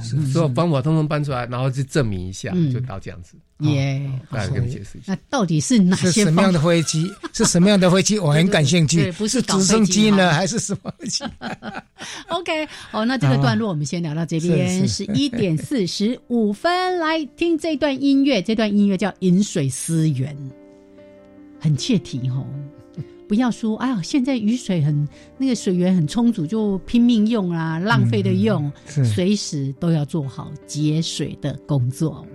是是，所有方法通通搬出来，然后去证明一下，就到这样子。耶，大家跟解释一下，那到底是哪些什么样的飞机？是什么样的飞机？我很感兴趣。不是直升机呢，还是什么飞机？OK，好，那这个段落我们先聊到这边，十一点四十五分，来听这段音乐。这段音乐叫《饮水思源》，很切题哦。不要说，啊，现在雨水很那个水源很充足，就拼命用啊，浪费的用，随时都要做好节水的工作。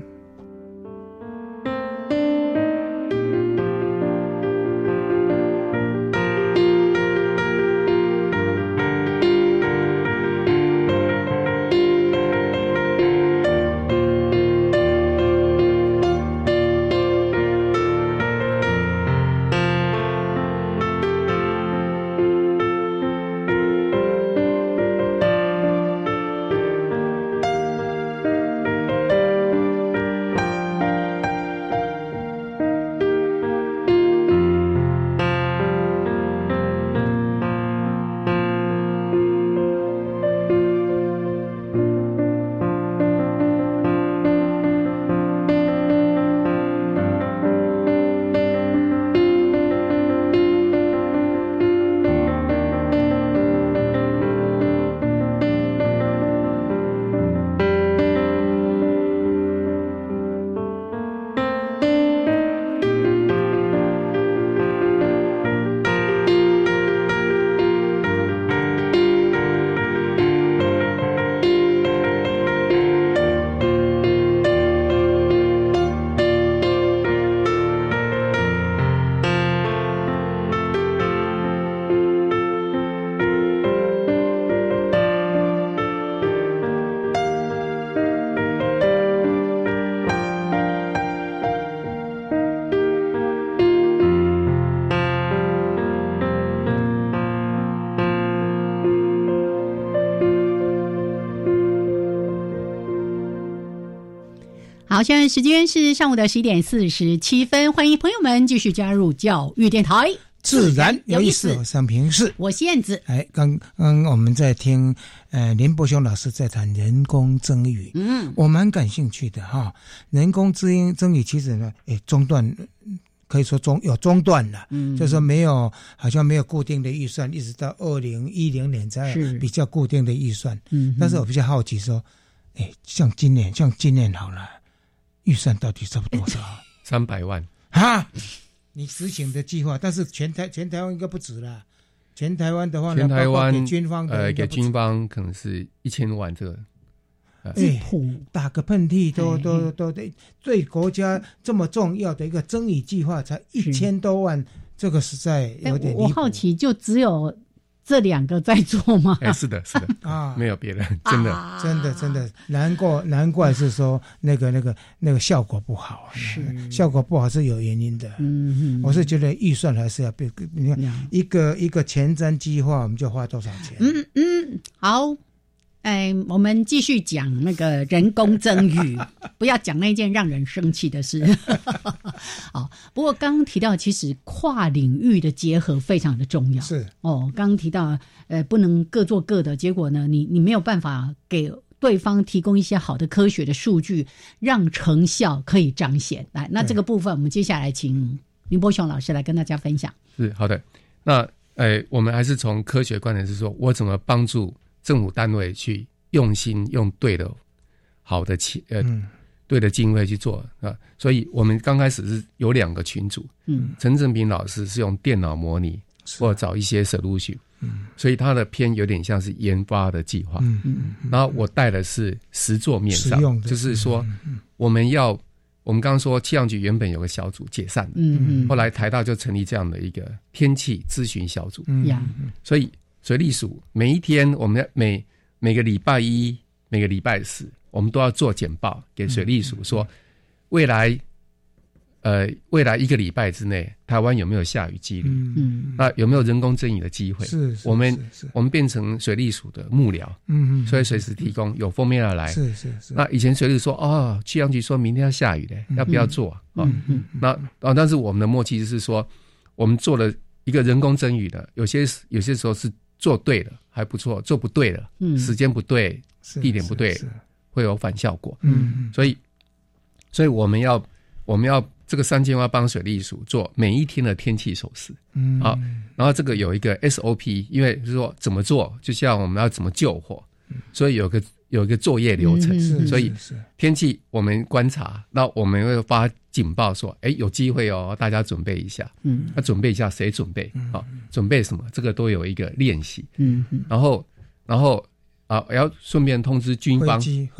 现在时间是上午的十一点四十七分，欢迎朋友们继续加入教育电台，自然有意思。三平是，我是燕子。哎，刚刚我们在听，呃，林伯雄老师在谈人工增语，嗯，我蛮感兴趣的哈。人工增音增语其实呢，哎，中断可以说中有中断了，嗯，就是说没有，好像没有固定的预算，一直到二零一零年才比较固定的预算。嗯，但是我比较好奇说，哎，像今年，像今年好了。预算到底差不多少？三百万哈，你实行的计划，但是全台全台湾应该不止了。全台湾的话，全台湾给军方呃，给军方可能是一千万这个。哎，打个喷嚏都都都得，对国家这么重要的一个增益计划才一千多万，这个实在有点。我好奇，就只有。这两个在做吗？哎，是的，是的。啊，没有别人，真的，真的，真的，难怪，难怪是说那个、那个、那个效果不好，是。效果不好是有原因的。嗯嗯，我是觉得预算还是要变你看一个一个前瞻计划，我们就花多少钱？嗯嗯，好。哎，我们继续讲那个人工增语，不要讲那件让人生气的事。哦，不过刚刚提到，其实跨领域的结合非常的重要。是哦，刚刚提到，呃，不能各做各的，结果呢，你你没有办法给对方提供一些好的科学的数据，让成效可以彰显。来，那这个部分，我们接下来请林波雄老师来跟大家分享。是好的，那哎，我们还是从科学观点是说，我怎么帮助。政府单位去用心用对的、好的钱呃，对的经费去做啊，所以我们刚开始是有两个群组，嗯，陈正平老师是用电脑模拟或找一些 solution，嗯，所以他的片有点像是研发的计划，嗯嗯，然后我带的是实作面上，就是说我们要我们刚刚说气象局原本有个小组解散，嗯嗯，后来台大就成立这样的一个天气咨询小组，嗯，所以。水利署每一天，我们每每个礼拜一、每个礼拜四，我们都要做简报给水利署，说未来，呃，未来一个礼拜之内，台湾有没有下雨几率？嗯，那有没有人工增雨的机会？是，我们我们变成水利署的幕僚，嗯嗯，所以随时提供有封面要来。是是是。那以前水利说，哦，气象局说明天要下雨的，要不要做？啊，那啊，但是我们的默契就是说，我们做了。一个人工增雨的，有些有些时候是做对了还不错，做不对了，嗯，时间不对，地点不对，会有反效果。嗯，所以，所以我们要我们要这个三千万帮水利署做每一天的天气手势。嗯，好，然后这个有一个 SOP，因为是说怎么做，就像我们要怎么救火，所以有个。有一个作业流程，所以天气我们观察，那我们会发警报说，哎，有机会哦，大家准备一下。嗯，那准备一下，谁准备？好，准备什么？这个都有一个练习。嗯，然后，然后啊，要顺便通知军方，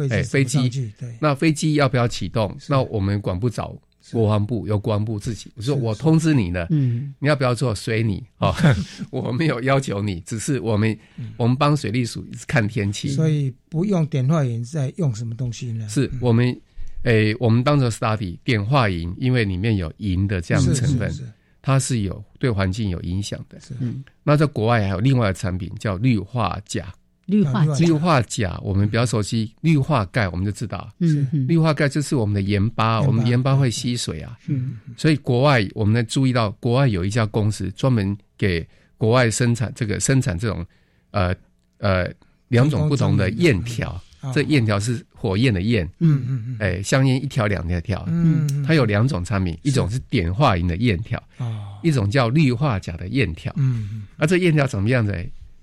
哎，飞机，对，那飞机要不要启动？那我们管不着。国防部由国防部自己，我说我通知你呢，嗯，你要不要做随你哦，我没有要求你，只是我们我们帮水利署看天气，所以不用碘化银，在用什么东西呢？是我们诶，我们当做 study 碘化银，因为里面有银的这样的成分，它是有对环境有影响的。嗯，那在国外还有另外的产品叫氯化钾。氯化氯化钾，我们比较熟悉。氯化钙，我们就知道，嗯，氯化钙就是我们的盐巴，我们盐巴会吸水啊。嗯，所以国外我们呢注意到，国外有一家公司专门给国外生产这个生产这种呃呃两种不同的燕条。这焰条是火焰的焰，嗯嗯嗯，哎，香烟一条两条条，嗯，它有两种产品，一种是碘化银的焰条，哦，一种叫氯化钾的焰条，嗯嗯，那这焰条怎么样子？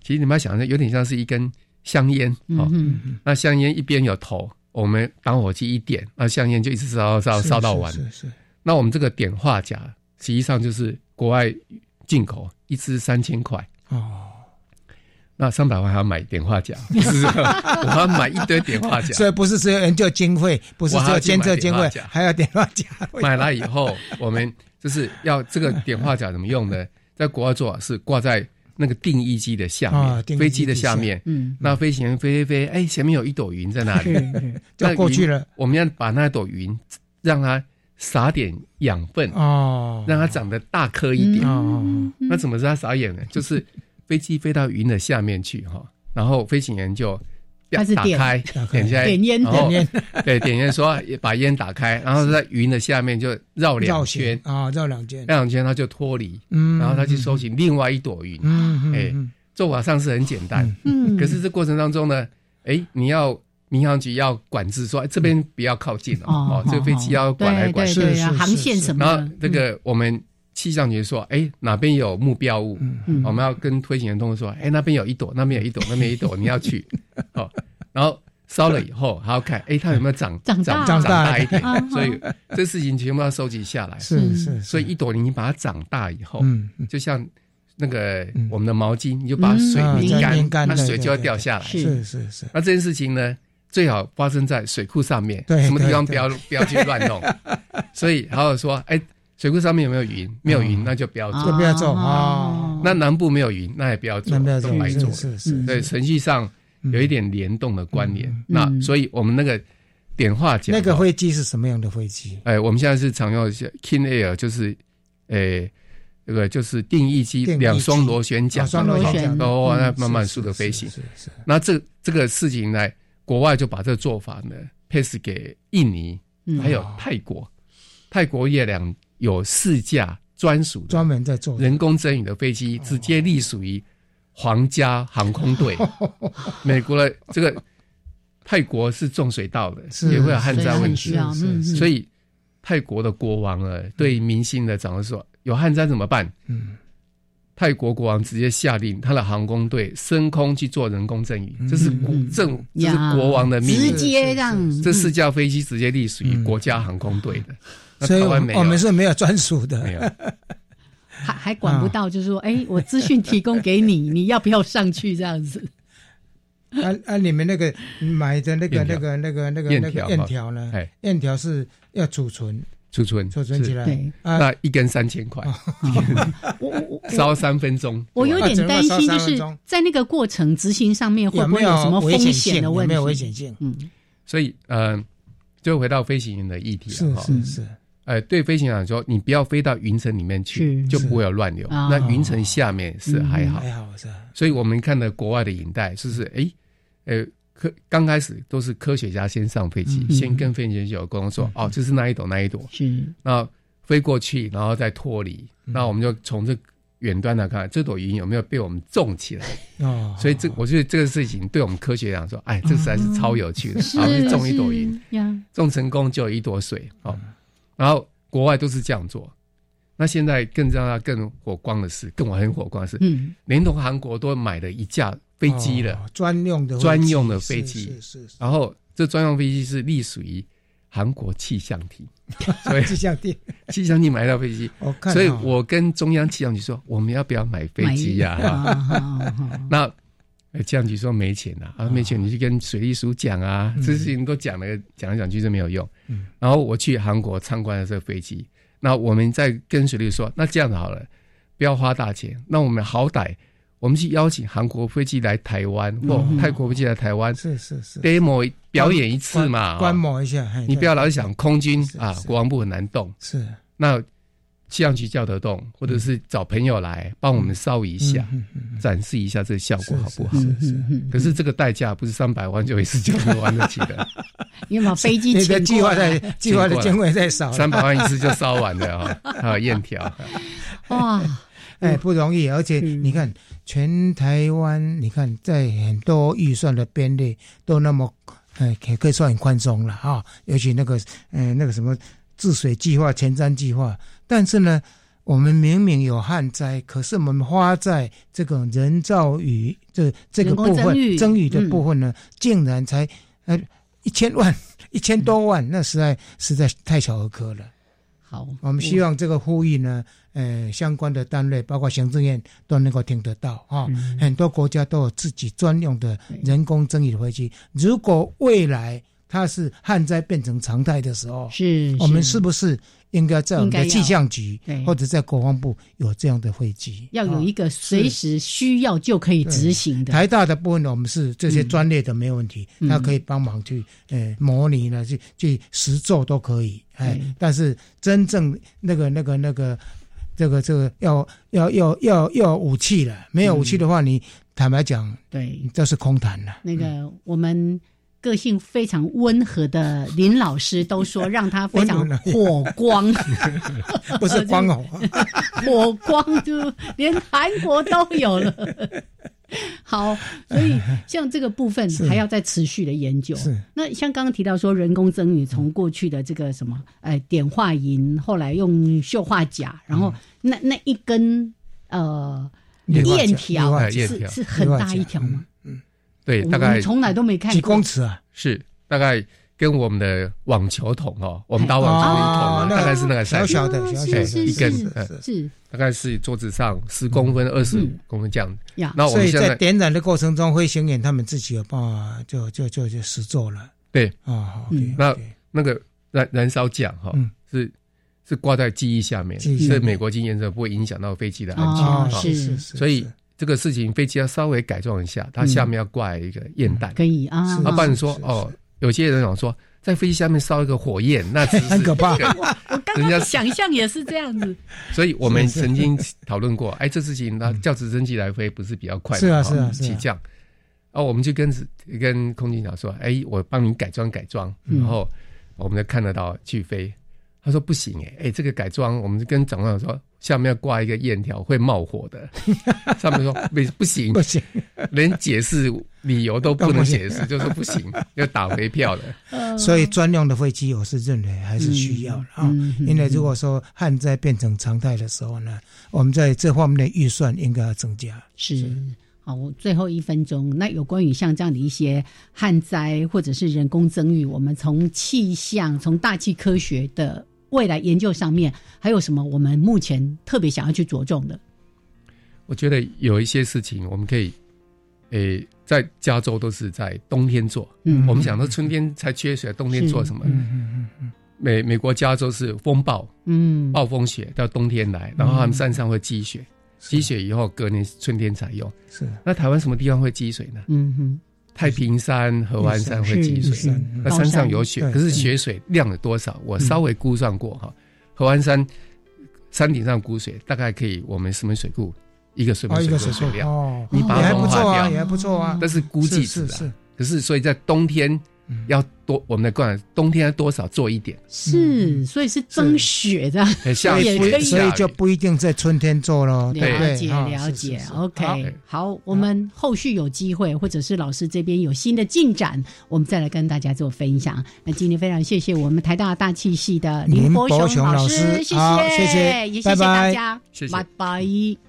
其实你们要想着，有点像是一根香烟哦。那香烟一边有头，我们打火机一点，那香烟就一直烧烧烧到完。是是。那我们这个碘化钾，实际上就是国外进口，一支三千块哦。那三百万还要买碘化钾，我要买一堆碘化钾。所以不是只有研究经费，不是只有监测经费，还要碘化钾。买来以后，我们就是要这个碘化钾怎么用呢？在国外做是挂在。那个定义机的下面，飞机的下面，嗯，那飞行员飞飞飞，哎，前面有一朵云在那里，就过去了。我们要把那朵云让它撒点养分哦，让它长得大颗一点哦。那怎么让它撒眼呢？就是飞机飞到云的下面去哈，然后飞行员就。开始打开，点下点烟，点烟，对，点烟说把烟打开，然后在云的下面就绕两圈。啊，绕两圈，绕两圈它就脱离，嗯，然后它去收集另外一朵云，嗯哎，做法上是很简单，嗯，可是这过程当中呢，哎，你要民航局要管制说这边不要靠近哦，这个飞机要管来管去，航线什么，然后这个我们。气象局说：“哎，哪边有目标物？我们要跟推行员通说：哎，那边有一朵，那边有一朵，那边一朵，你要去。好，然后烧了以后还要看，哎，它有没有长长长 长大一点？所以这事情全部要收集下来。是是，所以一朵你把它长大以后，嗯，就像那个我们的毛巾，你就把水拧干，那水就要掉下来。是是是。那这件事情呢，最好发生在水库上面，什么地方不要不要去乱弄。所以还有说，哎。”水库上面有没有云？没有云，那就不要做，不要做啊。那南部没有云，那也不要做，都白做。是是。对，程序上有一点联动的关联。那所以我们那个点化讲，那个飞机是什么样的飞机？哎，我们现在是常用 King Air，就是诶，这个就是定义机，两双螺旋桨，双螺旋桨，哦，那慢慢速的飞行。是是。那这这个事情呢，国外就把这个做法呢，pass 给印尼，还有泰国，泰国也两。有四架专属专门在做人工增雨的飞机，直接隶属于皇家航空队。美国的这个泰国是种水稻的，也会有旱灾问题，所以泰国的国王呢，对民心的掌握说，有旱灾怎么办？嗯，泰国国王直接下令，他的航空队升空去做人工增雨，这是国政，这是国王的命令，直接让这四架飞机直接隶属于国家航空队的。所以我们是没有专属的，还还管不到，就是说，哎，我资讯提供给你，你要不要上去这样子？按按你们那个买的那个那个那个那个那个链条呢？哎。链条是要储存，储存。储存起来，那一根三千块，烧三分钟。我有点担心，就是在那个过程执行上面会不会有什么风险的问题？没有危险性。嗯，所以呃，就回到飞行员的议题了，是是是。哎，对飞行员来说，你不要飞到云层里面去，就不会有乱流。那云层下面是还好，还好是。所以我们看的国外的影带，是不是？哎，呃，科刚开始都是科学家先上飞机，先跟飞行员有沟通说，哦，就是那一朵那一朵。是。那飞过去，然后再脱离。那我们就从这远端来看，这朵云有没有被我们种起来？哦，所以这我觉得这个事情对我们科学讲说，哎，这实在是超有趣的。啊，种一朵云，种成功就有一朵水。哦，然后国外都是这样做。那现在更让它更火光的是，更很火光的是，嗯，连同韩国都买了一架飞机了，专用的专用的飞机。是是。然后这专用飞机是隶属于韩国气象厅。所以气象厅，气象厅买到飞机，所以我跟中央气象局说，我们要不要买飞机呀？那气象局说没钱呐，啊没钱，你去跟水利署讲啊，这事情都讲了，讲来讲去是没有用。然后我去韩国参观了这个飞机，那我们再跟水利说，那这样子好了，不要花大钱，那我们好歹。我们去邀请韩国飞机来台湾，或泰国飞机来台湾，是是是，demo 表演一次嘛，观摩一下。你不要老是想空军啊，国防部很难动。是，那气象局叫得动，或者是找朋友来帮我们烧一下，展示一下这个效果好不好？可是这个代价不是三百万就一次就能玩得起的。因为飞机的计划在计划的经费在烧，三百万一次就烧完了 啊！还有燕条，哇，哎，不容易，而且你看。全台湾，你看，在很多预算的编列都那么，哎，可可以算很宽松了啊。尤其那个，嗯，那个什么治水计划、前瞻计划，但是呢，我们明明有旱灾，可是我们花在这个人造雨这这个部分增雨的部分呢，竟然才呃一千万、一千多万，那实在实在太小儿科了。好，我们希望这个呼吁呢。呃，相关的单位，包括行政院都能够听得到啊。很多国家都有自己专用的人工增雨的飞机。如果未来它是旱灾变成常态的时候，是我们是不是应该在我们的气象局或者在国防部有这样的飞机？要有一个随时需要就可以执行的。台大的部分，我们是这些专业的没有问题，它可以帮忙去呃模拟呢，去去实做都可以。哎，但是真正那个那个那个。这个这个要要要要要武器了，没有武器的话，你坦白讲，对，这是空谈了。那个我们个性非常温和的林老师都说，让他非常火光，不是光哦，火光就连韩国都有了。好，所以像这个部分还要再持续的研究。是，那像刚刚提到说人工增雨，从过去的这个什么，哎，碘化银，后来用溴化钾，然后那那一根呃链条是是很大一条吗？嗯，对，大概从来都没看过。几公尺啊，是大概。跟我们的网球桶哦，我们打网球的筒大概是那个小小的，小小的，一根是大概是桌子上十公分、二十五公分这样。那所以在点燃的过程中，飞行员他们自己有办法就就就就实做了。对。啊，那那个燃燃烧桨哈是是挂在机翼下面，是美国经验测不会影响到飞机的安全。是是。是，所以这个事情飞机要稍微改装一下，它下面要挂一个焰弹，可以啊。不然说哦。有些人想说，在飞机下面烧一个火焰，那很可怕。我刚刚想象也是这样子。所以我们曾经讨论过，哎，这事情那叫直升机来飞不是比较快？是啊，是啊，起降。哦，我们就跟跟空军讲说，哎，我帮你改装改装，然后我们就看得到去飞。他说不行，哎哎，这个改装，我们就跟长官说。下面要挂一个焰条，会冒火的。上面说不不行，不行，连解释理由都不能解释，就是不行，要打回票的。所以专用的飞机，我是认为还是需要啊。因为如果说旱灾变成常态的时候呢，我们在这方面的预算应该要增加。是好，我最后一分钟，那有关于像这样的一些旱灾或者是人工增雨，我们从气象、从大气科学的。未来研究上面还有什么？我们目前特别想要去着重的？我觉得有一些事情我们可以，诶，在加州都是在冬天做。嗯，我们想到春天才缺水，冬天做什么？嗯嗯嗯美美国加州是风暴，嗯，暴风雪到冬天来，然后他们山上会积雪，积雪以后隔年春天才用。是。那台湾什么地方会积水呢？嗯哼。太平山、合欢山会积水，那山上有雪，可是雪水量有多少？我稍微估算过哈，合欢山山顶上估水大概可以我们石门水库一个水门水库水量，哦，你把它还不错啊，也还不错啊，但是估计值啊。可是所以在冬天要多我们的灌冬天要多少做一点，是，所以是增雪的，下也可以，所以就不一定在春天做咯。了解了解，OK，好，我们后续有机会，或者是老师这边有新的进展，我们再来跟大家做分享。那今天非常谢谢我们台大大气系的林博雄老师，谢谢谢谢，也谢谢大家，拜拜。